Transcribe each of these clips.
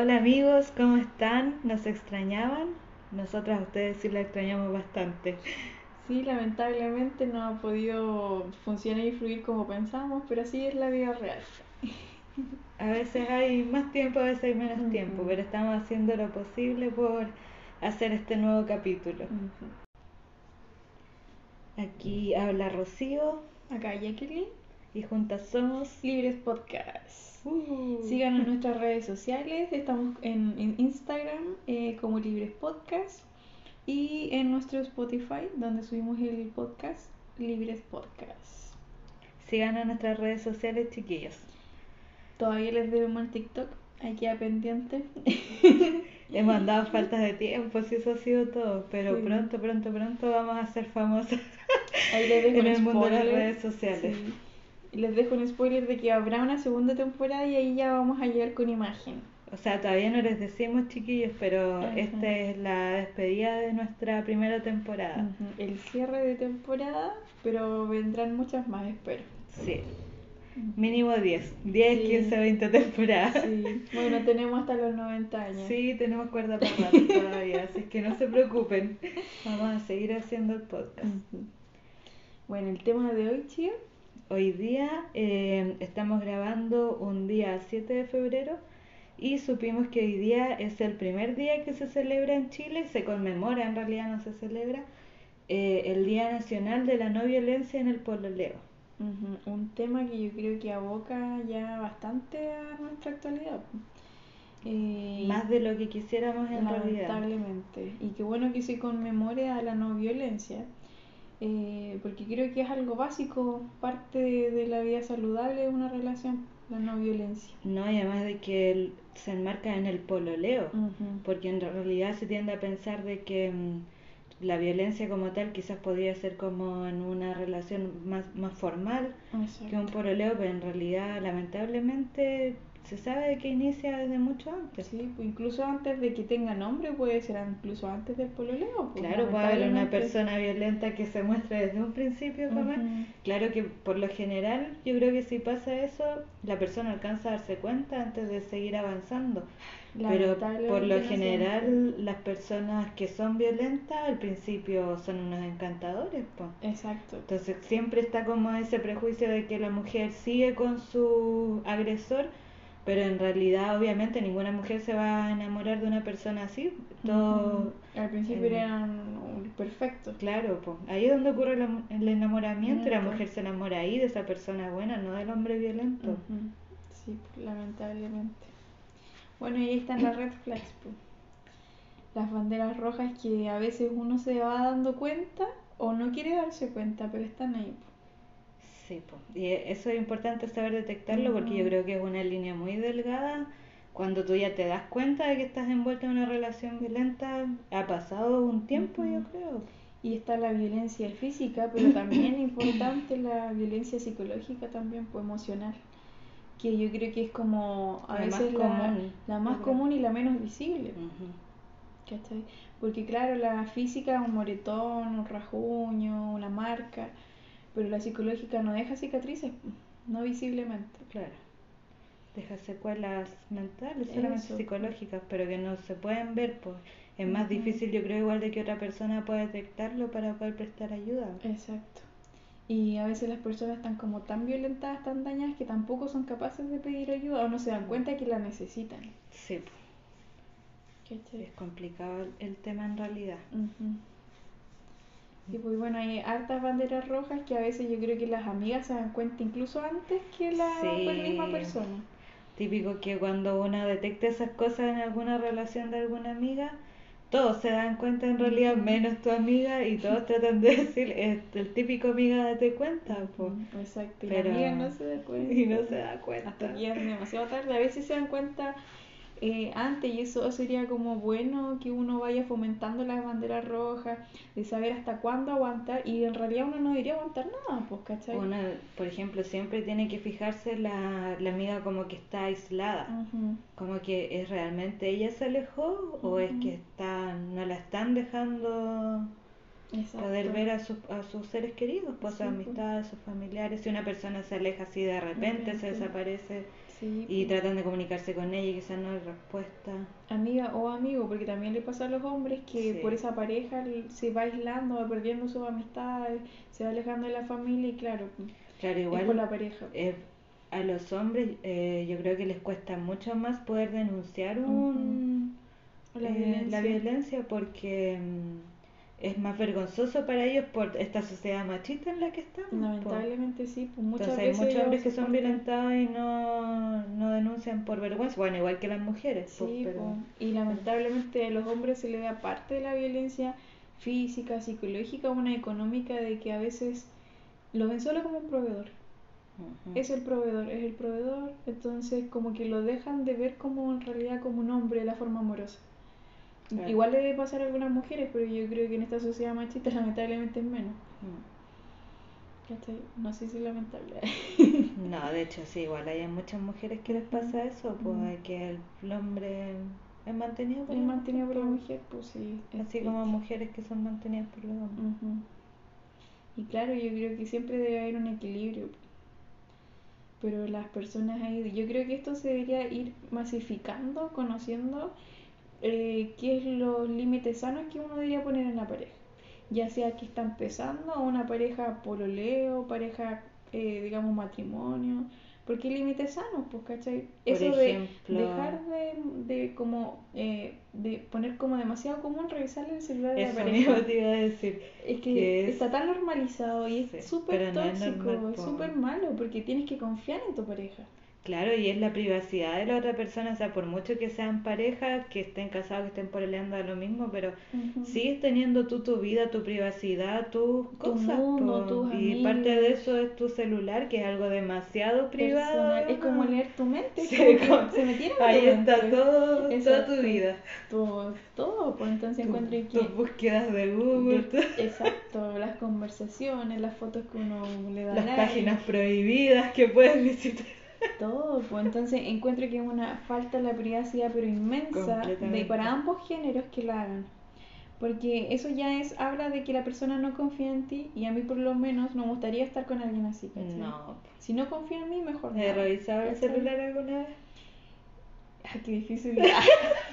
Hola amigos, ¿cómo están? ¿Nos extrañaban? Nosotras a ustedes sí la extrañamos bastante. Sí, lamentablemente no ha podido funcionar y fluir como pensamos, pero así es la vida real. A veces hay más tiempo, a veces hay menos tiempo, pero estamos haciendo lo posible por hacer este nuevo capítulo. Aquí habla Rocío. Acá Jacqueline. Y juntas somos Libres Podcast. Uh. Síganos en nuestras redes sociales. Estamos en, Instagram eh, como Libres Podcast y en nuestro Spotify, donde subimos el podcast Libres Podcast. Síganos en nuestras redes sociales, chiquillos. Todavía les debemos el TikTok. Hay que pendiente. Hemos mandado faltas de tiempo, si eso ha sido todo. Pero pronto, pronto, pronto vamos a ser famosos en el mundo de las redes sociales. Les dejo un spoiler de que habrá una segunda temporada y ahí ya vamos a llegar con imagen. O sea, todavía no les decimos chiquillos, pero esta es la despedida de nuestra primera temporada. El cierre de temporada, pero vendrán muchas más, espero. Sí. Mínimo 10, 10, 15, 20 temporadas. Sí. Bueno, tenemos hasta los 90 años. Sí, tenemos cuerda para rato todavía, así que no se preocupen. Vamos a seguir haciendo el podcast. Bueno, el tema de hoy, chicos Hoy día eh, estamos grabando un día 7 de febrero y supimos que hoy día es el primer día que se celebra en Chile, se conmemora, en realidad no se celebra, eh, el Día Nacional de la No Violencia en el Pololeo. Un tema que yo creo que aboca ya bastante a nuestra actualidad. Eh, Más de lo que quisiéramos en realidad. Lamentablemente. Y qué bueno que se conmemore a la no violencia eh, porque creo que es algo básico, parte de, la vida saludable de una relación, la no violencia. No, y además de que se enmarca en el pololeo, porque en realidad se tiende a pensar de que mm, la violencia como tal quizás podría ser como en una relación más, más formal que un pololeo, pero en realidad lamentablemente se sabe que inicia desde mucho antes. Sí, pues incluso antes de que tenga nombre, puede ser incluso antes del pololeo. Pues, claro, puede haber una persona violenta que se muestre desde un principio, Claro que por lo general, yo creo que si pasa eso, la persona alcanza a darse cuenta antes de seguir avanzando. Pero por lo general, las personas que son violentas al principio son unos encantadores. Exacto. Entonces siempre está como ese prejuicio de que la mujer sigue con su agresor pero en realidad obviamente ninguna mujer se va a enamorar de una persona así. Todo al principio eran perfectos claro pues ahí es donde ocurre el enamoramiento y la mujer se enamora ahí de esa persona buena no del hombre violento. Sí lamentablemente. Bueno y ahí están las red flags pues. las banderas rojas que a veces uno se va dando cuenta o no quiere darse cuenta pero están ahí Sí, y eso es importante saber detectarlo porque yo creo que es una línea muy delgada. Cuando tú ya te das cuenta de que estás envuelta en una relación violenta, ha pasado un tiempo, yo creo. Y está la violencia física, pero también importante la violencia psicológica también, pues emocional. Que yo creo que es como a veces la, la, más común y la menos visible. Porque claro, la física, un moretón, un rajuño, una marca, pero la psicológica no deja cicatrices, no visiblemente. Claro. Deja secuelas mentales, solamente psicológicas, pero que no se pueden ver. Pues es más difícil, yo creo, igual de que otra persona pueda detectarlo para poder prestar ayuda. Exacto. Y a veces las personas están como tan violentadas, tan dañadas, que tampoco son capaces de pedir ayuda o no se dan cuenta que la necesitan. Sí. Es complicado el, tema en realidad. Y pues bueno, hay hartas banderas rojas que a veces yo creo que las amigas se dan cuenta incluso antes que la misma persona. Típico que cuando uno detecta esas cosas en alguna relación de alguna amiga, todos se dan cuenta en realidad, menos tu amiga, y todos tratan de decir, el típico amiga date cuenta. Pues. Exacto, y Pero, la amiga no se da cuenta. Y no se da cuenta. Hasta que es demasiado tarde. A veces se dan cuenta eh, antes y eso sería como bueno que uno vaya fomentando las banderas rojas, de saber hasta cuándo aguantar y en realidad uno no debería aguantar nada, pues, ¿cachai? Uno, por ejemplo, siempre tiene que fijarse la, la amiga como que está aislada, como que es realmente ella se alejó o es que está, no la están dejando poder ver a, sus a sus seres queridos, pues a sus amistades, sus familiares, si una persona se aleja así de repente, se desaparece y tratan de comunicarse con ella y quizás no hay respuesta. Amiga o amigo, porque también le pasa a los hombres que por esa pareja se va aislando, va perdiendo sus amistades, se va alejando de la familia y claro, claro igual, por la pareja. Eh, a los hombres eh, yo creo que les cuesta mucho más poder denunciar un, la, eh, violencia. la, violencia. porque... Es más vergonzoso para ellos por esta sociedad machista en la que estamos. Lamentablemente sí, pues muchas Entonces, hay muchos hombres que son violentados y no, no denuncian por vergüenza, bueno, igual que las mujeres. Pues, sí, pero... y lamentablemente a los hombres se le da parte de la violencia física, psicológica, una económica de que a veces lo ven solo como un proveedor. Es el proveedor, es el proveedor, entonces como que lo dejan de ver como en realidad como un hombre de la forma amorosa. Igual le debe pasar a algunas mujeres, pero yo creo que en esta sociedad machista lamentablemente es menos. Mm. No sé si es lamentable. no, de hecho sí, igual hay muchas mujeres que les pasa eso, pues mm. que el hombre es mantenido por, es mantenido por la mujer, pues sí. Así como mujeres que son mantenidas por los hombres. Y claro, yo creo que siempre debe haber un equilibrio. Pero las personas ahí, yo creo que esto se debería ir masificando, conociendo eh, qué es los límites sanos que uno debería poner en la pareja. Ya sea que está empezando una pareja pololeo, pareja, eh, digamos, matrimonio. Porque límites sanos, pues, ¿cachai? Eso de dejar de, de como, eh, de poner como demasiado común revisar el celular de la pareja. te iba a decir. Es que, está tan normalizado y es súper tóxico, es súper malo, porque tienes que confiar en tu pareja. Claro, y es la privacidad de la otra persona, o sea, por mucho que sean pareja, que estén casados, que estén peleando a lo mismo, pero sigues teniendo tú tu vida, tu privacidad, tus cosas. y parte de eso es tu celular, que es algo demasiado privado. Es como leer tu mente, se metieron Ahí está todo, toda tu vida. Todo, todo, pues entonces encuentro que... Tus búsquedas de Google. exacto, las conversaciones, las fotos que uno le da. Las páginas prohibidas que puedes visitar. Todo, pues entonces encuentro que es una falta de la privacidad pero inmensa de para ambos géneros que la hagan. Porque eso ya es, habla de que la persona no confía en ti y a mí por lo menos no me gustaría estar con alguien así. No. Si no confía en mí, mejor no. ¿He revisado el celular alguna vez? Qué difícil.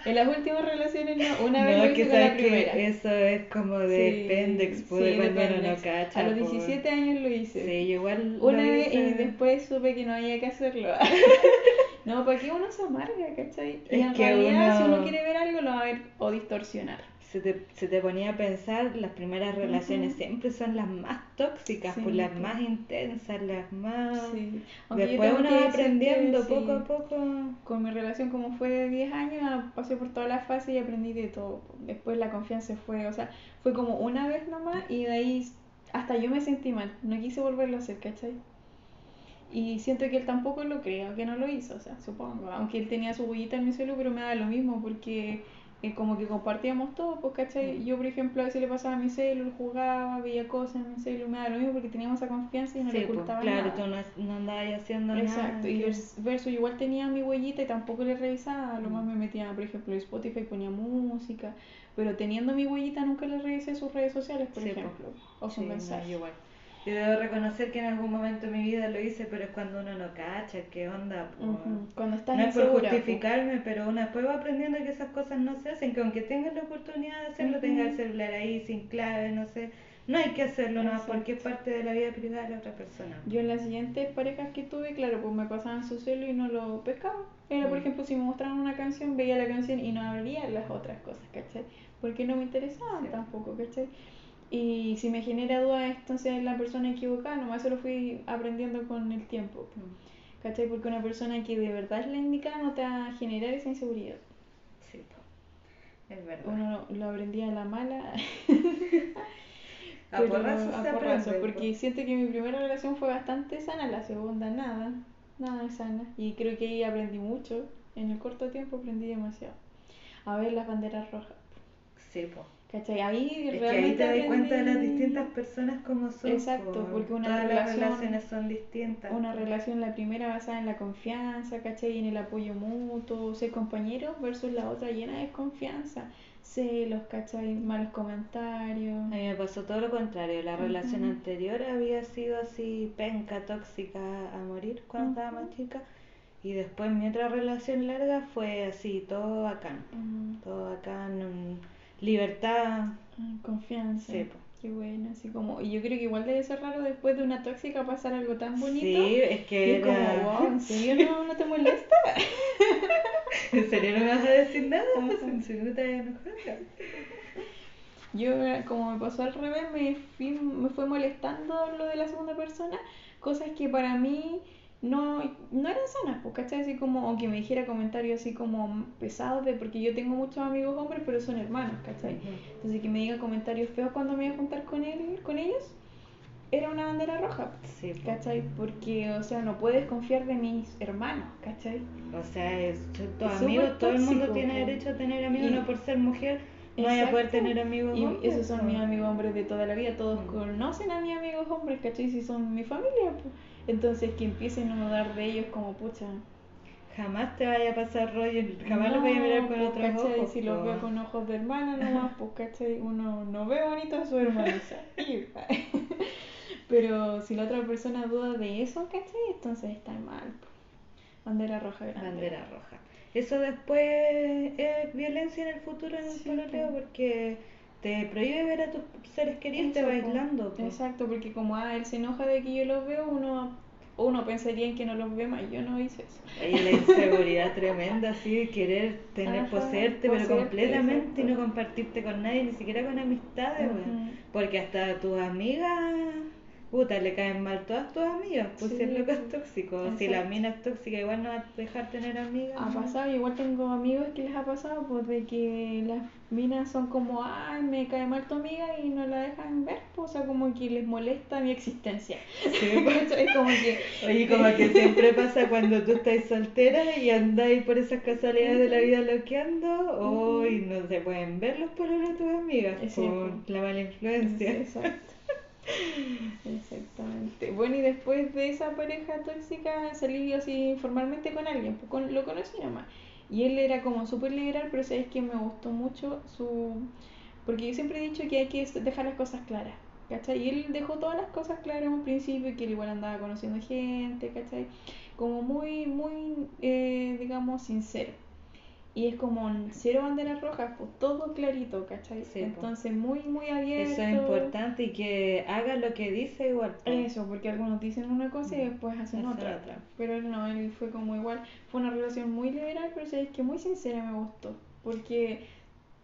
en las últimas relaciones no, una vez lo hice con la primera. eso es como de pendex, pude sí, cuando uno no cacha. A los 17 años lo hice. Sí, igual Una vez y después supe que no había que hacerlo. no, porque uno se amarga, ¿cachai? Y en realidad, si uno quiere ver algo, lo va a ver o distorsionar se te, se te ponía a pensar, las primeras relaciones siempre son las más tóxicas, pues las más intensas, las más... Después uno va aprendiendo poco a poco. Con mi relación como fue de 10 años, pasé por todas las fases y aprendí de todo. Después la confianza fue, o sea, fue como una vez nomás y de ahí hasta yo me sentí mal, no quise volverlo a hacer, ¿cachai? Y siento que él tampoco lo creo, que no lo hizo, o sea, supongo. Aunque él tenía su huellita en mi celu, pero me da lo mismo porque y como que compartíamos todo, pues, ¿cachai? Mm. Yo, por ejemplo, a veces le pasaba a mi celular, jugaba, veía cosas en mi celular, me da lo mismo porque teníamos esa confianza y no le pues, ocultaba claro, nada. Tú no, andabas haciendo nada. Exacto, y verso, igual tenía mi huellita y tampoco le revisaba, lo más mm. me metía, por ejemplo, en Spotify ponía música, pero teniendo mi huellita nunca le revisé sus redes sociales, por ejemplo, o sus mensajes. igual. Yo debo reconocer que en algún momento de mi vida lo hice, pero es cuando uno no cacha, qué onda. Cuando estás no es por justificarme, pero uno después va aprendiendo que esas cosas no se hacen, que aunque tengas la oportunidad de hacerlo, tengas el celular ahí sin clave, no sé. No hay que hacerlo nada porque es parte de la vida privada de la otra persona. Yo en las siguientes parejas que tuve, claro, pues me pasaban su celo y no lo pescaba. Era, por mm. ejemplo, si me mostraban una canción, veía la canción y no abría las otras cosas, ¿cachai? Porque no me interesaban tampoco, ¿cachai? Y si me genera duda, entonces es la persona equivocada, nomás eso lo fui aprendiendo con el tiempo. ¿Cachai? Porque una persona que de verdad es la indicada no te va a generar esa inseguridad. Sí, es verdad. Uno lo aprendí a la mala. a porrazo, a porrazo porque siento que mi primera relación fue bastante sana, la segunda nada, nada sana. Y creo que ahí aprendí mucho. En el corto tiempo aprendí demasiado. A ver las banderas rojas. Sí, pues ¿Cachai? Ahí es realmente. Que ahí te das cuenta de las distintas personas como son. Exacto, porque una Todas relación, las relaciones son distintas. Una relación, la primera basada en la confianza, ¿cachai? Y en el apoyo mutuo, ser compañero, versus la otra llena de desconfianza. Celos, ¿cachai? Malos comentarios. A mí me pasó todo lo contrario. La relación anterior había sido así, penca, tóxica a morir cuando estaba más chica. Y después mi otra relación larga fue así, todo bacán. Todo bacán, libertad. Confianza. Sí, Qué bueno, así como, y yo creo que igual debe ser raro después de una tóxica pasar algo tan bonito. Sí, es que era... como, wow, ¿en serio no, no te molesta? ¿En serio no me vas a decir nada? ¿En serio no te Yo, como me pasó al revés, me, fui, me fue molestando lo de la segunda persona, cosas que para mí no, no eran sanas, pues, ¿cachai? Así como, aunque me dijera comentarios así como pesados, de, porque yo tengo muchos amigos hombres, pero son hermanos, ¿cachai? Entonces que me digan comentarios feos cuando me iba a juntar con él, con ellos, era una bandera roja, sí, ¿cachai? Porque, o sea, no puedes confiar de mis hermanos, ¿cachai? O sea, es, tu amigo, todo el mundo tiene derecho a tener amigos, no por ser mujer vaya a poder tener amigos y hombres. esos son mis amigos hombres de toda la vida, todos mm. conocen a mis amigos hombres, ¿cachai? Si son mi familia, pues. Entonces que empiecen a dudar de ellos como pucha. Jamás te vaya a pasar rollo, jamás lo vaya a mirar con otros ojos. Si lo veo con ojos de hermana nomás, pues cachai, uno no ve bonito a su hermano. Pero si la otra persona duda de eso, ¿cachai? Entonces está mal. Bandera roja grande. Bandera roja. Eso después es violencia en el futuro en el sí, porque te prohíbe ver a tus seres queridos te bailando. Exacto, porque como ah, él se enoja de que yo los veo, uno uno pensaría en que no los ve más, yo no hice eso. Hay la inseguridad tremenda, así de querer tener, poseerte, pero completamente y no compartirte con nadie, ni siquiera con amistades, porque hasta tus amigas puta, le caen mal todas tus amigas, pues si es lo que es tóxico. Si la mina es tóxica, igual no va a dejar tener amigas. Ha pasado, igual tengo amigos que les ha pasado, pues de que las minas son como, ay, me cae mal tu amiga y no la dejan ver, pues, o sea, como que les molesta mi existencia. Sí, es como que. Oye, como que siempre pasa cuando tú estás soltera y andáis por esas casualidades de la vida loqueando, hoy no se pueden ver los polos de tus amigas por la mala influencia. Exacto. Exactamente. Bueno, y después de esa pareja tóxica salí así formalmente con alguien, pues con, lo conocí nomás. Y él era como súper liberal, pero sabes que me gustó mucho su... Porque yo siempre he dicho que hay que dejar las cosas claras, ¿cachai? Y él dejó todas las cosas claras en un principio, que él igual andaba conociendo gente, ¿cachai? Como muy, muy, eh, digamos, sincero y es como cero banderas rojas, pues todo clarito, ¿cachai? Entonces muy, muy abierto. Eso es importante y que haga lo que dice igual. Eso, porque algunos dicen una cosa y mm. después hacen otra. otra. Pero no, él fue como igual, fue una relación muy liberal, pero es que muy sincera me gustó, porque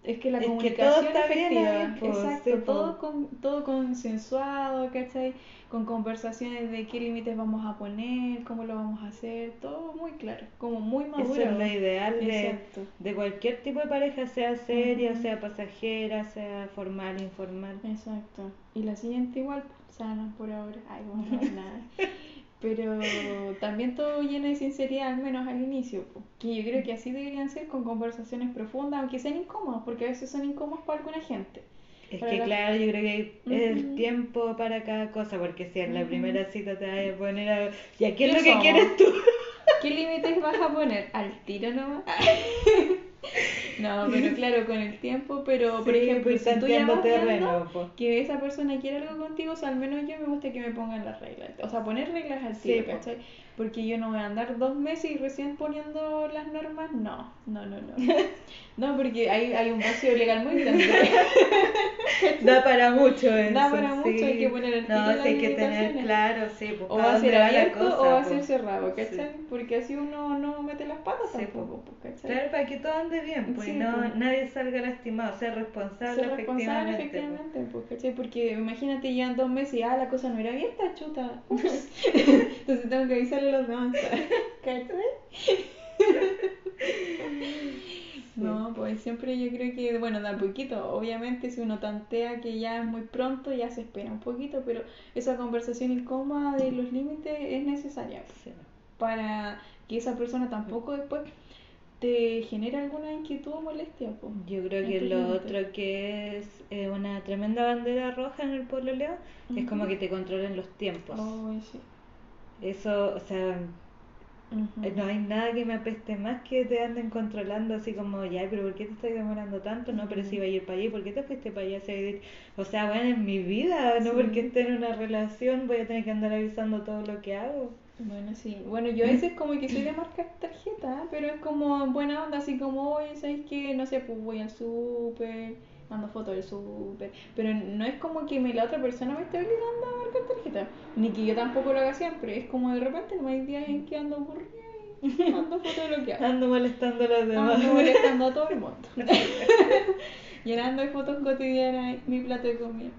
es que la comunicación todo efectiva, pues, exacto, todo, con, todo consensuado, ¿cachai? Con conversaciones de qué límites vamos a poner, cómo lo vamos a hacer, todo muy claro, como muy maduro. Eso es lo ideal de, de, cualquier tipo de pareja, sea seria, sea pasajera, sea formal, informal. Exacto. Y la siguiente igual, sana por ahora. Ay, bueno, no nada. pero también todo lleno de sinceridad, al menos al inicio, que yo creo que así deberían ser con conversaciones profundas, aunque sean incómodas, porque a veces son incómodas para alguna gente. Es que claro, yo creo que hay el tiempo para cada cosa, porque si en la primera cita te vas a poner a... ¿Y aquí es lo que quieres tú? ¿Qué límites vas a poner? ¿Al tiro nomás? No, pero claro, con el tiempo, pero por ejemplo, pues, si tú ya vas viendo que esa persona quiere algo contigo, o sea, al menos yo me gusta que me pongan las reglas. O sea, poner reglas al tiro, ¿cachai? Porque yo no voy a andar dos meses y recién poniendo las normas, no, no, no, no. No, porque hay, hay un vacío legal muy grande. da para mucho eso. Da para mucho, hay que poner el No, hay que tener claro, sí. Pues, o va a ser abierto o va a ser pues. cerrado, ¿cachai? Porque así uno no mete las patas sí, tampoco, pues, ¿cachai? Claro, para que todo ande bien, pues, no, pues. nadie salga lastimado, ser responsable, ser responsable efectivamente. pues, ¿cachai? Porque imagínate, ya en dos meses y ah, la cosa no era abierta, chuta. Entonces tengo que avisar los demás. No, pues siempre yo creo que, bueno, da poquito. Obviamente, si uno tantea que ya es muy pronto, ya se espera un poquito, pero esa conversación incómoda de los límites es necesaria para que esa persona tampoco después te genere alguna inquietud o molestia. Yo creo que lo otro que es eh, una tremenda bandera roja en el pueblo Leo es como que te controlen los tiempos. sí. Eso, o sea, no hay nada que me apeste más que te anden controlando así como, ya, pero ¿por qué te estás demorando tanto? No, pero si iba a ir para allá, ¿por qué te fuiste para allá? O sea, bueno, en mi vida, no porque esté en una relación voy a tener que andar avisando todo lo que hago. Bueno, sí. Bueno, yo a veces como que soy de marcar tarjeta, pero es como buena onda, así como, oye, ¿sabes qué? No sé, pues voy al súper, mando fotos del súper. Pero no es como que me, la otra persona me esté obligando a marcar tarjeta. Ni que yo tampoco lo haga siempre. Es como de repente no hay días en que ando aburrida y mando fotos de lo que hago. Ando molestando a los demás. Ando molestando a todo el mundo. Llenando de fotos cotidianas mi plato de comida.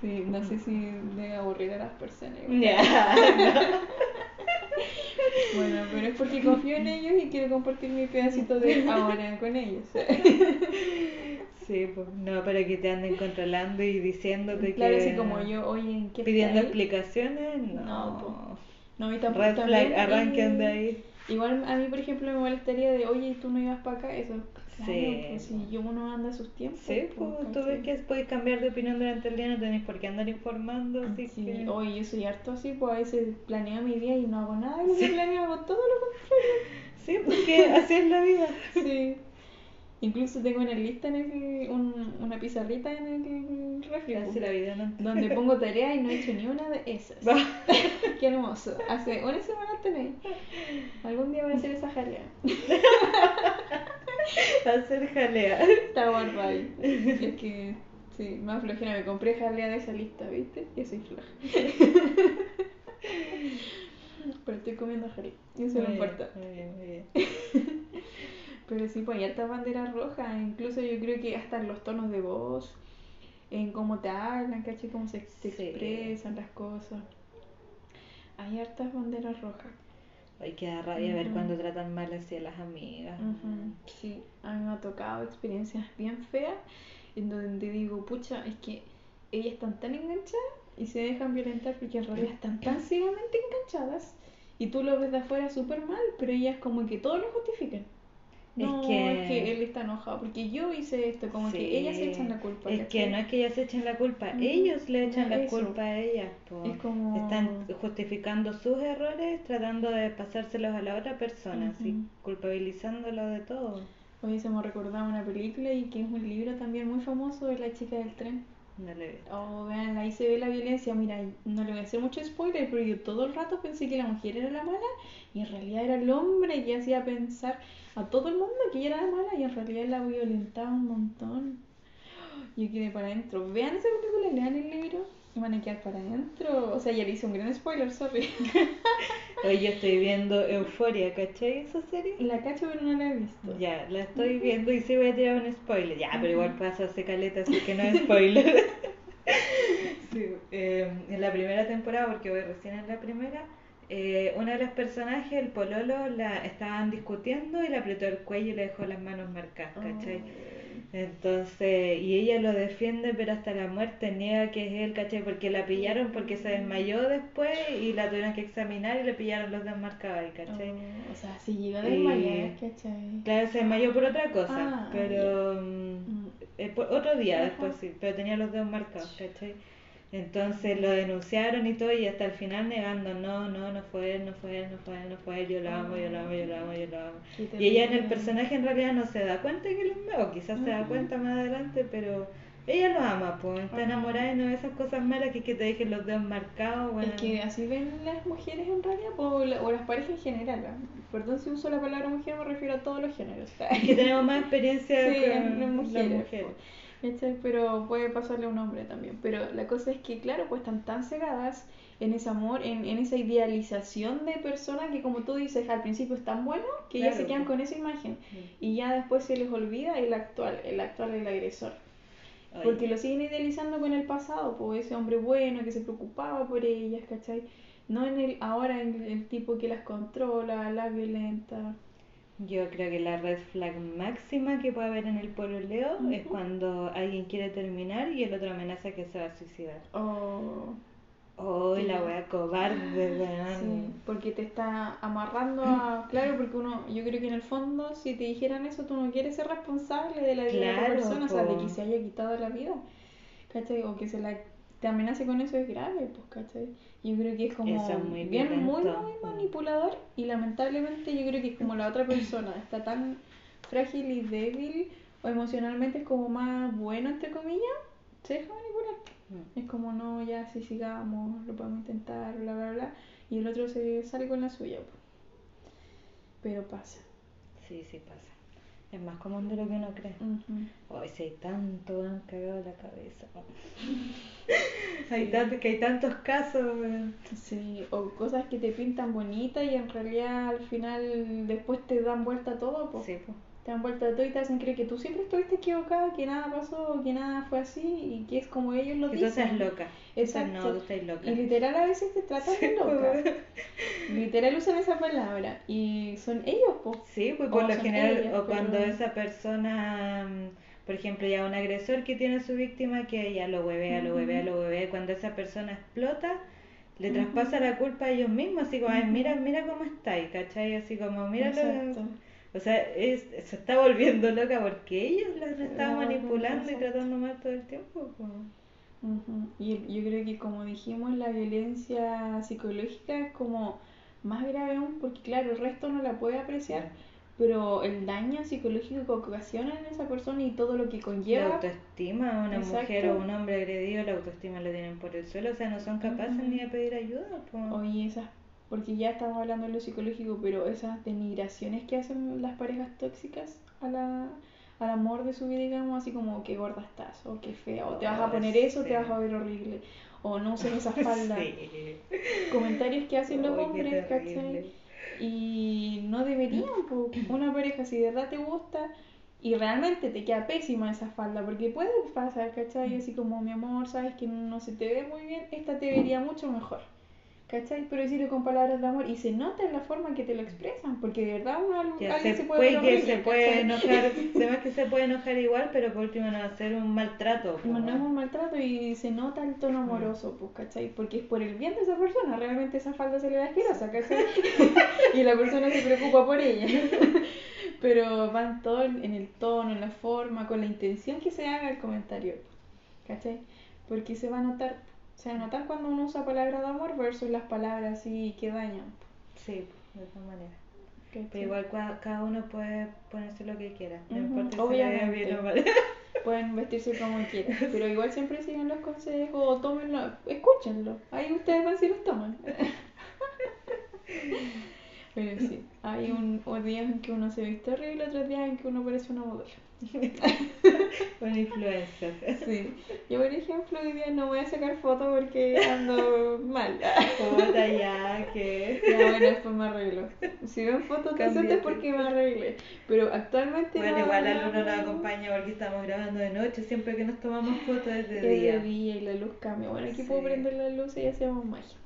Sí, no sé si de aburrir a las personas. bueno, pero es porque confío en ellos y quiero compartir mi pedacito de ahora con ellos. Sí, pues no para que te anden controlando y diciéndote claro, que. así como yo, oye, ¿en qué Pidiendo explicaciones, no. No, pues. No, y tampoco. Red flag, también, arranquen y- de ahí. Igual a mí, por ejemplo, me molestaría de, oye, ¿y tú no ibas para acá? Eso, claro, Sí, pues si uno anda a sus tiempos. Sí, pues, pues tú ves que puedes cambiar de opinión durante el día, no tenés por qué andar informando, así Sí, que. oye, yo soy harto así, pues a veces planeo mi día y no hago nada lo que planeo, hago todo lo contrario. Sí, porque así es la vida. Sí. Incluso tengo una lista en el, un- una pizarrita en el refri. Así pues, la vida, ¿no? Donde pongo tarea y no he hecho ni una de esas. Qué hermoso. Hace una semana tenéis. Algún día voy a hacer esa jalea. Hacer jalea. Está guarda ahí. Es que, sí, más flojera. Me compré jalea de esa lista, ¿viste? Y soy floja. Pero estoy comiendo jalea. Y eso no importa. Muy bien, muy bien. Pero sí, pues hay hartas banderas rojas, incluso yo creo que hasta en los tonos de voz, en cómo te hablan, ¿cachai? Cómo se, se Sí. expresan las cosas. Hay hartas banderas rojas. Ay, que da rabia ver Ujú. cuando tratan mal así a las amigas. Sí, a mí me ha tocado experiencias bien feas en donde digo, pucha, es que ellas están tan enganchadas y se dejan violentar porque en realidad están tan ciegamente enganchadas y tú lo ves de afuera súper mal, pero ellas como que todo lo justifican. Es No, que- es que él está enojado porque yo hice esto, como Sí. que ellas se echan la culpa. Es que no es que ellas se echen la culpa, Ujú. ellos le echan Ya, la eso. culpa a ellas. Es como- Están justificando sus errores, tratando de pasárselos a la otra persona, así, Ujú. culpabilizándolo de todo. Hoy se me recordaba una película y que es un libro también muy famoso de La chica del tren. No. Oh, vean, ahí se ve la violencia. Mira, no le voy a hacer mucho spoiler, pero yo todo el rato pensé que la mujer era la mala y en realidad era el hombre que hacía pensar a todo el mundo que ella era la mala y en realidad la violentaba un montón. Yo quedé para adentro. Vean esa película, lean el libro y van a quedar para adentro. O sea, ya le hice un gran spoiler, sorry. Hoy yo estoy viendo Euforia, ¿cachai esa serie? La cacho, pero no la he visto. Ya, la estoy viendo y sí voy a tirar un spoiler. Ya, pero igual pasa hace caleta, así que no es spoiler. Sí, eh, en la primera temporada, porque voy recién en la primera, eh, una de los personajes, el pololo, la estaban discutiendo y le apretó el cuello y le dejó las manos marcadas, ¿cachai? Entonces, y ella lo defiende, pero hasta la muerte niega que es él, ¿cachai? Porque la pillaron porque se desmayó después y la tuvieron que examinar y le pillaron los ahí, ¿cachai? Oh, o sea, si llega a desmayar, ¿cachai? Claro, se desmayó por otra cosa, Ah, pero Mm. mm, eh, por otro día Ajá. después sí, pero tenía los dedos marcados, ¿cachai? Entonces lo denunciaron y todo y hasta el final negando, no, no, no fue él, no fue él, no fue él, no fue él, yo lo amo, yo lo amo, yo lo amo, yo lo amo. Y ella en el personaje en realidad no se da cuenta que lo ama, o quizás se da cuenta más adelante, pero ella lo ama, pues está enamorada y no ve esas cosas malas que es que te dejen los dedos marcados, bueno. Es que así ven las mujeres en realidad, la- o las parejas en general. Perdón si uso la palabra mujer, me refiero a todos los géneros. Es que tenemos más experiencia Sí, con las mujeres, mujeres. ¿Cachai? Pero puede pasarle a un hombre también. Pero la cosa es que, claro, pues están tan cegadas en ese amor, en, en esa idealización de persona que, como tú dices, al principio es tan bueno que ya Claro, se quedan con esa imagen. Y ya después se les olvida el actual, el actual, el agresor. Porque lo siguen idealizando con el pasado, pues ese hombre bueno que se preocupaba por ellas, ¿cachai? No en el ahora en el tipo que las controla, las violenta. Yo creo que la red flag máxima que puede haber en el pololeo es Ujú. cuando alguien quiere terminar y el otro amenaza que se va a suicidar. O Oh, Sí. la wea cobarde, sí, weón. porque te está amarrando a claro, porque uno yo creo que en el fondo si te dijeran eso tú no quieres ser responsable de la vida de la persona, o sea, de que se haya quitado la vida. ¿Cachai? O que se la te amenace con eso es grave, pues, ¿cachai? Yo creo que es como Eso es muy bien muy violento. muy manipulador y lamentablemente yo creo que es como la otra persona está tan frágil y débil o emocionalmente es como más bueno entre comillas, se deja manipular. Mm. Es como, no, ya si sigamos, lo podemos intentar, bla, bla, bla. Y el otro se sale con la suya. Pero pasa. Sí, sí pasa. Es más común de lo que uno cree. Hoy si hay tanto, han cagado la cabeza. hay tanto, que hay tantos casos. Sí, o cosas que te pintan bonitas y en realidad al final después te dan vuelta todo. Pues. Sí, pues te dan vuelta todo y te hacen creer que tú siempre estuviste equivocada, que nada pasó, que nada fue así y que es como ellos lo dicen. Que tú estás loca. Exacto. no, tú estás loca. Y literal a veces te tratan de loca. literal usan esa palabra y son ellos, pues. Sí, pues por lo general, o cuando esa persona, mm, por ejemplo, ya un agresor que tiene a su víctima que ya lo huevea, lo huevea, lo huevea, cuando esa persona explota, le traspasa la culpa a ellos mismos, así como, mira, mira cómo estáis, ¿cachai? Así como, mira o sea, es, se está volviendo loca porque ellos la estaban manipulando y tratando mal todo el tiempo. Y yo creo que como dijimos, la violencia psicológica es como más grave aún porque claro, el resto no la puede apreciar, pero el daño psicológico que ocasiona en esa persona y todo lo que conlleva. La autoestima, una mujer o un hombre agredido, la autoestima la tienen por el suelo, o sea, no son capaces ni de pedir ayuda. Oye, esas porque ya estamos hablando de lo psicológico, pero esas denigraciones que hacen las parejas tóxicas a la, al amor de su vida, digamos, así como que gorda estás, o que fea, o te vas a poner eso, te vas a ver horrible, o no usen esa falda. Comentarios que hacen los hombres, ¿cachai? Y no deberían, pues, una pareja, si de verdad te gusta y realmente te queda pésima esa falda, porque puede pasar, ¿cachai? Así como, mi amor, sabes que no se te ve muy bien, esta te vería mucho mejor ¿Cachai? Pero decirlo con palabras de amor y se nota en la forma que te lo expresan, porque de verdad uno alguien se, puede, que se puede enojar, además que se puede enojar igual, pero por último no va a ser un maltrato. No, no es un maltrato y se nota el tono amoroso, pues, ¿cachai? Porque es por el bien de esa persona, realmente esa falda se le da asquerosa, ¿cachai? y la persona se preocupa por ella. pero van todo en el tono, en la forma, con la intención que se haga el comentario, ¿cachai? Porque se va a notar o sea, notar cuando uno usa palabras de amor versus las palabras así que dañan. Sí, de esa manera. Pero igual cada uno puede ponerse lo que quiera. No importa Obviamente. bien o mal. Pueden vestirse como quieran. Pero igual siempre siguen los consejos o tómenlo, escúchenlo. Ahí ustedes van si los toman. Pero sí, hay un, días en que uno se viste horrible, otros días en que uno parece una modelo. Una influencer. Sí. Yo, por ejemplo, hoy día no voy a sacar fotos porque ando mal. Puta, ya, que. Ya, bueno, después me arreglo. Si ven fotos es porque me arreglé. Pero actualmente. Bueno, igual al uno nos acompaña porque estamos grabando de noche. Siempre que nos tomamos fotos es de día. Es de día y la luz cambia. Bueno, aquí puedo prender la luz y hacemos magia.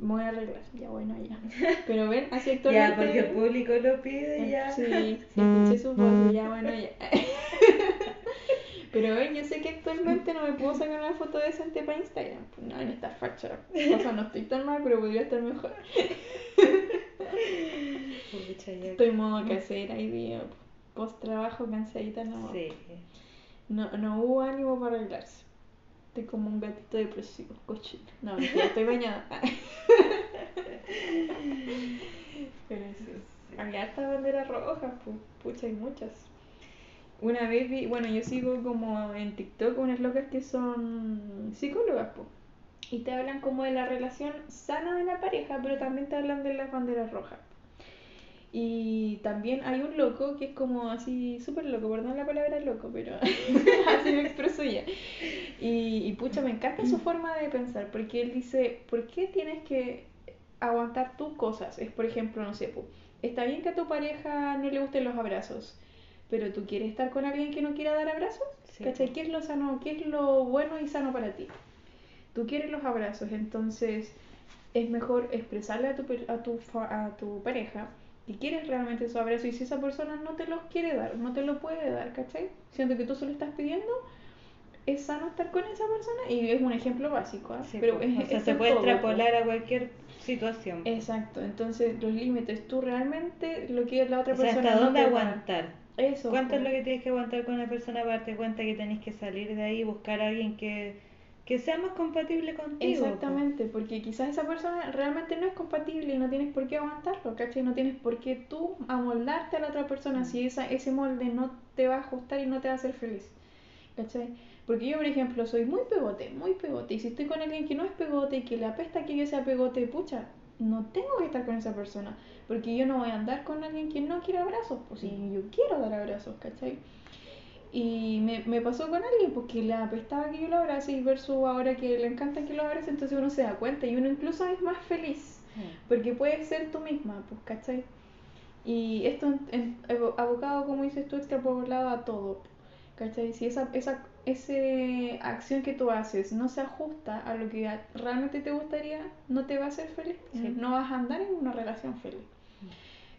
Me voy a arreglar, ya bueno, ya. Pero ven, así actualmente. Ya, porque el público lo pide, ya. Sí, sí, escuché su voz, ya bueno, ya. Pero ven, yo sé que actualmente no me puedo sacar una foto decente para Instagram. Pues no, en esta facha. O sea, no estoy tan mal, pero podría estar mejor. estoy en modo casera y día. Post trabajo, cansadita, no. Sí. No, no hubo ánimo para arreglarse. Estoy como un gatito depresivo, cochino. No, estoy bañada. Pero sí. Había esta bandera roja, pucha, hay muchas. Una vez vi, bueno, yo sigo como en TikTok unas locas que son psicólogas, pues. Y te hablan como de la relación sana de la pareja, pero también te hablan de las banderas rojas. Y también hay un loco que es como así, súper loco, perdón la palabra loco, pero así me expreso ya. Y, y pucha, me encanta su forma de pensar, porque él dice, ¿por qué tienes que aguantar tus cosas? Es, por ejemplo, no sé, está bien que a tu pareja no le gusten los abrazos, pero tú quieres estar con alguien que no quiera dar abrazos, ¿cachai? ¿Qué es lo sano, qué es lo bueno y sano para ti? Tú quieres los abrazos, entonces es mejor expresarle a tu, a tu, a tu pareja y quieres realmente su abrazo y si esa persona no te los quiere dar, no te lo puede dar, ¿cachai? Siento que tú solo estás pidiendo, es sano estar con esa persona y es un ejemplo básico, ¿eh? pero pues, se puede extrapolar a cualquier situación. Exacto, entonces los límites, tú realmente lo que la otra o persona... ¿Hasta dónde aguantar? Eso. ¿Cuánto es lo que tienes que aguantar con una persona para darte cuenta que tenés que salir de ahí y buscar a alguien que que sea más compatible contigo. Exactamente, porque quizás esa persona realmente no es compatible y no tienes por qué aguantarlo, ¿cachai? No tienes por qué tú amoldarte a la otra persona mm. si esa, ese molde no te va a ajustar y no te va a hacer feliz. ¿Cachai? Porque yo, por ejemplo, soy muy pegote, muy pegote. Y si estoy con alguien que no es pegote y que le apesta que yo sea pegote, pucha, no tengo que estar con esa persona. Porque yo no voy a andar con alguien que no quiere abrazos. Pues si yo quiero dar abrazos, ¿cachai? Y me, me pasó con alguien porque le apestaba que yo lo abrace y versus ahora que le encanta que lo abrace, entonces uno se da cuenta y uno incluso es más feliz. Mm. Porque puedes ser tú misma, pues, ¿cachai? Y esto en, abocado, como dices tú, extrapolado a todo. ¿Cachai? Si esa, esa, esa acción que tú haces no se ajusta a lo que realmente te gustaría, no te va a hacer feliz. No vas a andar en una relación feliz.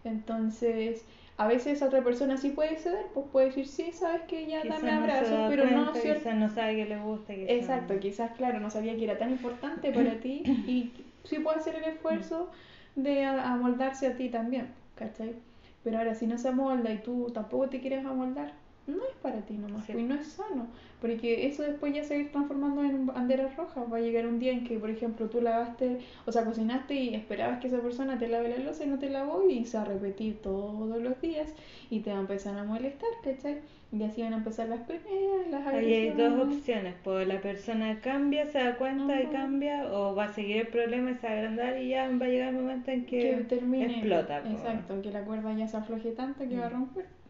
Entonces, a veces otra persona sí puede ceder, pues puede decir, sí, sabes que ya dame abrazo, pero no Quizás no sabe que le gusta. Exacto, quizás, claro, no sabía que era tan importante para ti y sí puede hacer el esfuerzo de amoldarse a ti también, ¿cachai? Pero ahora, si no se amolda y tú tampoco te quieres amoldar, no es para ti nomás, y no es sano, porque eso después ya se va a ir transformando en banderas rojas, va a llegar un día en que, por ejemplo, tú lavaste, o sea, cocinaste y esperabas que esa persona te lave la losa y no te lavó y se va a repetir todos los días y te va a empezar a molestar, ¿cachai? Y así van a empezar las peleas, las agresiones. Ahí hay dos opciones, pues la persona cambia, se da cuenta y cambia, o va a seguir el problema y se va a agrandar y ya va a llegar el momento en que, explota. Exacto, que la cuerda ya se afloje tanto que va a mm. romper.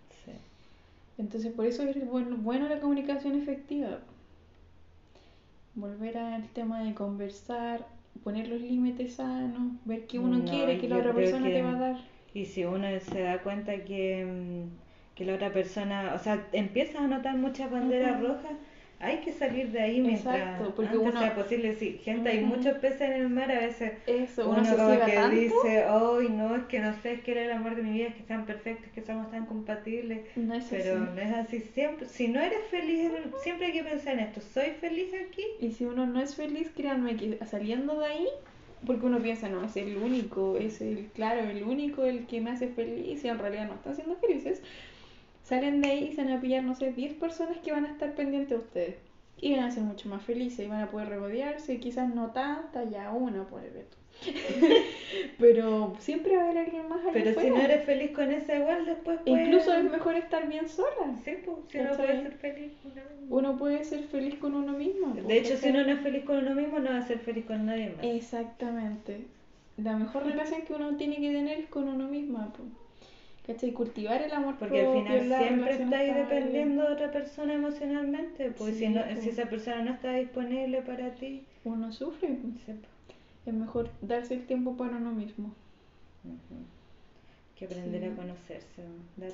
Entonces, por eso es bueno, bueno la comunicación efectiva. Volver al tema de conversar, poner los límites sanos, ver qué uno quiere que la otra persona te va a dar. Y si uno se da cuenta que, mm, que la otra persona, o sea, empieza a notar muchas banderas rojas, hay que salir de ahí mientras Exacto, porque antes sea posible. Sí, gente, hay muchos peces en el mar, a veces Eso, uno, como que dice, hoy no, es que no sé, es que era el amor de mi vida, es que sean perfectos, es que somos tan compatibles. No es pero no es así siempre. Si no eres feliz, siempre hay que pensar en esto, ¿soy feliz aquí? Y si uno no es feliz, créanme que saliendo de ahí, porque uno piensa, no, es el único, es el, claro, el único el que me hace feliz y en realidad no están siendo felices salen de ahí y se van a pillar, no sé, 10 personas que van a estar pendientes de ustedes. Y van a ser mucho más felices y van a poder regodearse, quizás no tanta, ya una por el reto. Pero siempre va a haber alguien más allá Pero si no eres feliz con esa igual, después Incluso es mejor estar bien sola. Sí, pues, si uno puede ser feliz con uno mismo. Uno puede ser feliz con uno mismo. De hecho, si uno no es feliz con uno mismo, no va a ser feliz con nadie más. Exactamente. La mejor relación que uno tiene que tener es con uno mismo. Pues. ¿Cachai? Cultivar el amor Porque al final siempre estáis dependiendo de otra persona emocionalmente, pues si, no, si esa persona no está disponible para ti, uno sufre. Es mejor darse el tiempo para uno mismo que aprender a conocerse.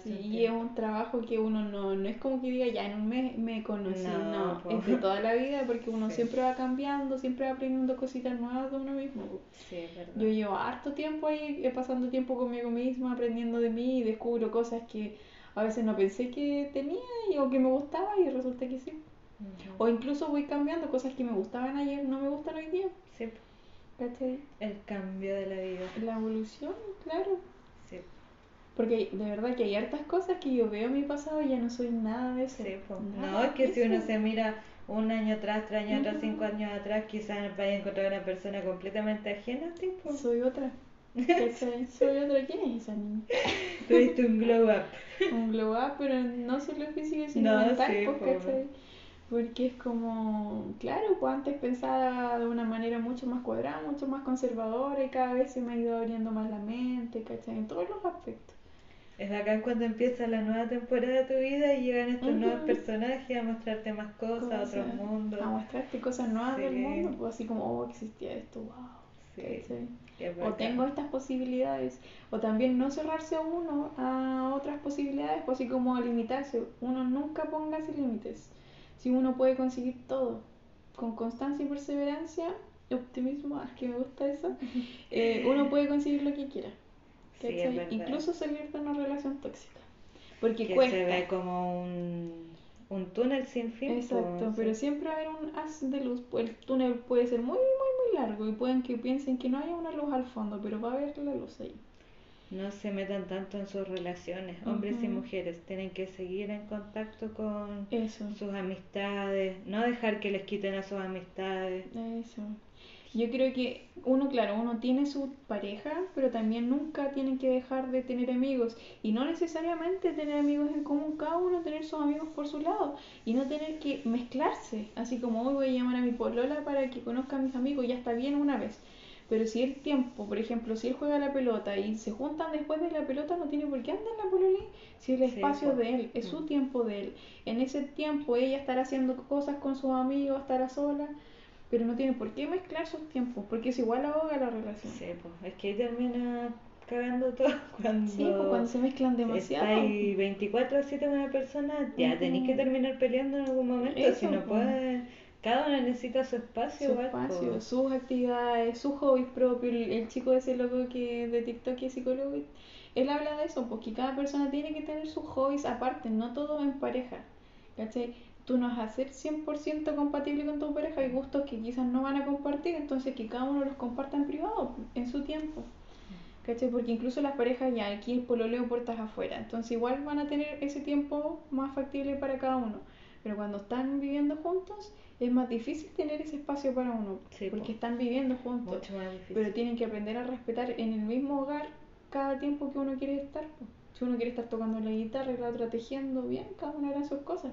y es un trabajo que uno no, no es como que diga, ya en un mes me conocí, no, es de toda la vida porque uno siempre va cambiando, siempre va aprendiendo cositas nuevas de uno mismo. Sí, es verdad. Yo llevo harto tiempo ahí eh, pasando tiempo conmigo misma, aprendiendo de mí y descubro cosas que a veces no pensé que tenía y, o que me gustaba y resulta que sí. O incluso voy cambiando cosas que me gustaban ayer, no me gustan hoy día. Sí. El cambio de la vida. La evolución, claro. Porque de verdad que hay hartas cosas que yo veo en mi pasado y ya no soy nada de eso. no, es que si uno se mira un año atrás, tres años atrás, cinco años atrás, quizás vaya a encontrar una persona completamente ajena a ti. Soy otra. soy otra. ¿Quién es esa niña? Tuviste un glow up. un glow up, pero no solo físico, sino no, mental, pues, Porque es como, claro, pues antes pensaba de una manera mucho más cuadrada, mucho más conservadora y cada vez se me ha ido abriendo más la mente, ¿cachai? En todos los aspectos. Es acá cuando empieza la nueva temporada de tu vida y llegan estos nuevos personajes a mostrarte más cosas, otros mundos. A mostrarte cosas nuevas del mundo, pues así como, oh, existía esto, wow. Sí, o tengo estas posibilidades. O también no cerrarse a uno a otras posibilidades, pues así como limitarse. Uno nunca ponga límites. Si uno puede conseguir todo con constancia y perseverancia, optimismo, es que me gusta eso, eh, uno puede conseguir lo que quiera. Incluso salir de una relación tóxica. Porque que se ve como un, un túnel sin fin. Exacto, pero siempre va a haber un haz de luz. El túnel puede ser muy, muy, muy largo y pueden que piensen que no haya una luz al fondo, pero va a haber la luz ahí. No se metan tanto en sus relaciones, hombres y mujeres. Tienen que seguir en contacto con sus amistades, no dejar que les quiten a sus amistades. Eso. Yo creo que uno, claro, uno tiene su pareja, pero también nunca tiene que dejar de tener amigos. Y no necesariamente tener amigos en común, cada uno tener sus amigos por su lado. Y no tener que mezclarse. Así como hoy voy a llamar a mi polola para que conozca a mis amigos, ya está bien una vez. Pero si el tiempo, por ejemplo, si él juega la pelota y se juntan después de la pelota, no tiene por qué andar en la pololí. Si el espacio de él, es su mm. tiempo de él. En ese tiempo ella estará haciendo cosas con sus amigos, estará sola pero no tiene por qué mezclar sus tiempos, porque es igual ahoga la relación. Sí, pues, es que termina cagando todo cuando, sí, pues, cuando se mezclan demasiado. y 24 a 7 con una persona, ya tenéis que terminar peleando en algún momento, si no puedes... Cada uno necesita su espacio, su espacio, sus actividades, sus hobbies propios. El, chico de ese loco que de TikTok y es psicólogo, él habla de eso, porque cada persona tiene que tener sus hobbies aparte, no todo en pareja. ¿Cachai? Tú no vas a ser 100% compatible con tu pareja, hay gustos que quizás no van a compartir, entonces que cada uno los comparta en privado, en su tiempo. ¿Cachai? Porque incluso las parejas ya aquí es pololeo puertas afuera, entonces igual van a tener ese tiempo más factible para cada uno. Pero cuando están viviendo juntos es más difícil tener ese espacio para uno, porque están viviendo juntos. Pero tienen que aprender a respetar en el mismo hogar cada tiempo que uno quiere estar. Si uno quiere estar tocando la guitarra y la otra tejiendo, bien, cada uno hará sus cosas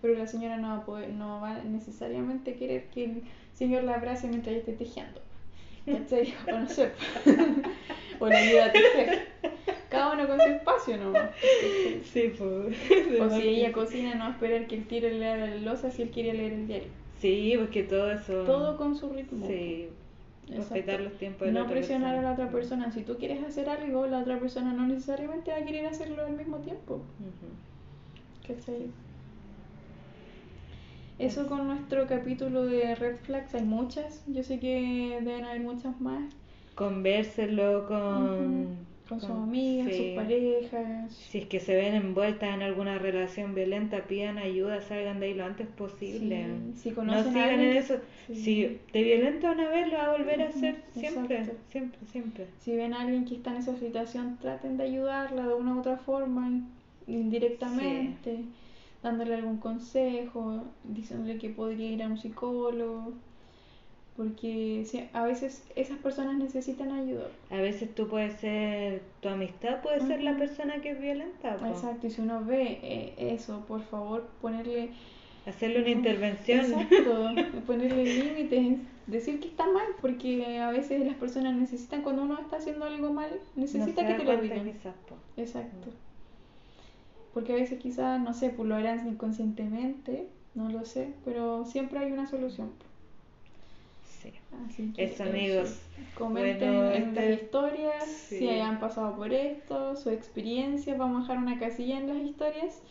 pero la señora no va, a poder, no va necesariamente querer que el señor la abrace mientras ella esté tejiendo. ¿Cachai? o no sé. o la ayuda a tejer. Cada uno con su espacio nomás. Sí, pues. O si ella cocina, no va a esperar que el tire le haga la losa si él quiere leer el diario. Sí, porque todo eso. Todo con su ritmo. Sí. Respetar los tiempos de No presionar a la otra persona. Si tú quieres hacer algo, la otra persona no necesariamente va a querer hacerlo al mismo tiempo. Uh ¿Cachai? Eso con nuestro capítulo de Red Flags, hay muchas, yo sé que deben haber muchas más. Convérselo con... Con, sus amigas, sus parejas. Si es que se ven envueltas en alguna relación violenta, pidan ayuda, salgan de ahí lo antes posible. Si conocen no sigan en eso. Si te violenta una vez, lo va a volver a hacer siempre, siempre, siempre. Si ven a alguien que está en esa situación, traten de ayudarla de una u otra forma, indirectamente dándole algún consejo, diciéndole que podría ir a un psicólogo, porque a veces esas personas necesitan ayuda. A veces tú puedes ser, tu amistad puede ser la persona que es violenta. Exacto, y si uno ve eh, eso, por favor, ponerle... Hacerle una intervención. Exacto, ponerle límites, decir que está mal, porque a veces las personas necesitan, cuando uno está haciendo algo mal, necesita que te lo digan. Exacto. Mm porque a veces quizás, no sé, pues lo harán inconscientemente, no lo sé, pero siempre hay una solución. Sí. eso, amigos. Comenten en las este historias si hayan pasado por esto, su experiencia. Vamos a dejar una casilla en las historias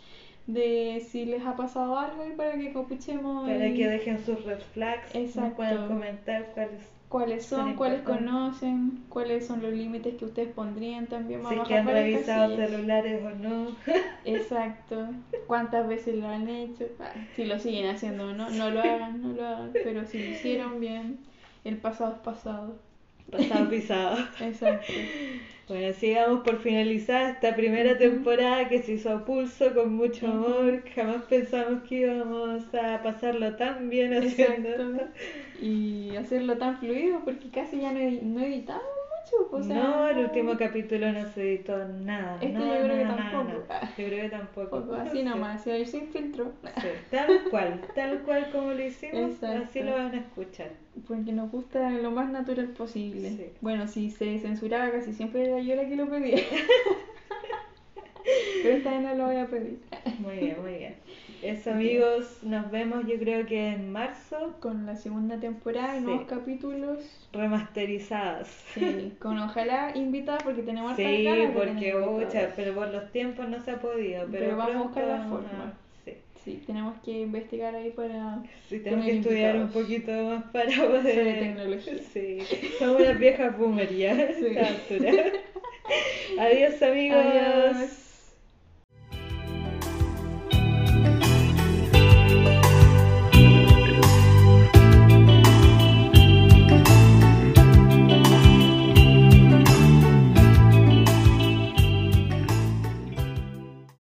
de si les ha pasado algo y para que copuchemos. Para que dejen sus red flags. Exacto. puedan comentar cuáles cuáles son, cuáles conocen, cuáles son los límites que ustedes pondrían también. Si que han revisado celulares o no. Exacto. ¿Cuántas veces lo han hecho? Ah, si lo siguen haciendo o no, no lo hagan, no lo hagan. Pero si lo hicieron bien, el pasado es pasado. Pasado pisado. Exacto. Bueno, sigamos por finalizar esta primera temporada que se hizo a pulso con mucho amor. Jamás pensamos que íbamos a pasarlo tan bien haciendo esto. Y hacerlo tan fluido porque casi ya no, no editamos mucho. O sea, no, el último capítulo no se editó nada. Este yo creo que tampoco. Yo creo que tampoco. así nomás, se va a ir sin filtro. tal cual, tal cual como lo hicimos, así lo van a escuchar. Porque nos gusta lo más natural posible. Bueno, si se censuraba casi siempre era yo la que lo pedía. Pero esta vez no lo voy a pedir. Muy bien, muy bien. Eso amigos, nos vemos yo creo que en marzo. Con la segunda temporada y nuevos capítulos. Remasterizados. Sí, con ojalá invitadas porque tenemos Sí, porque mucha, pero por los tiempos no se ha podido. Pero, vamos a buscar la forma. Sí. sí, tenemos que investigar ahí para... Sí, tenemos que estudiar un poquito más para poder... Sobre tecnología. Sí, somos unas viejas boomer ya. Sí. Adiós amigos. Adiós.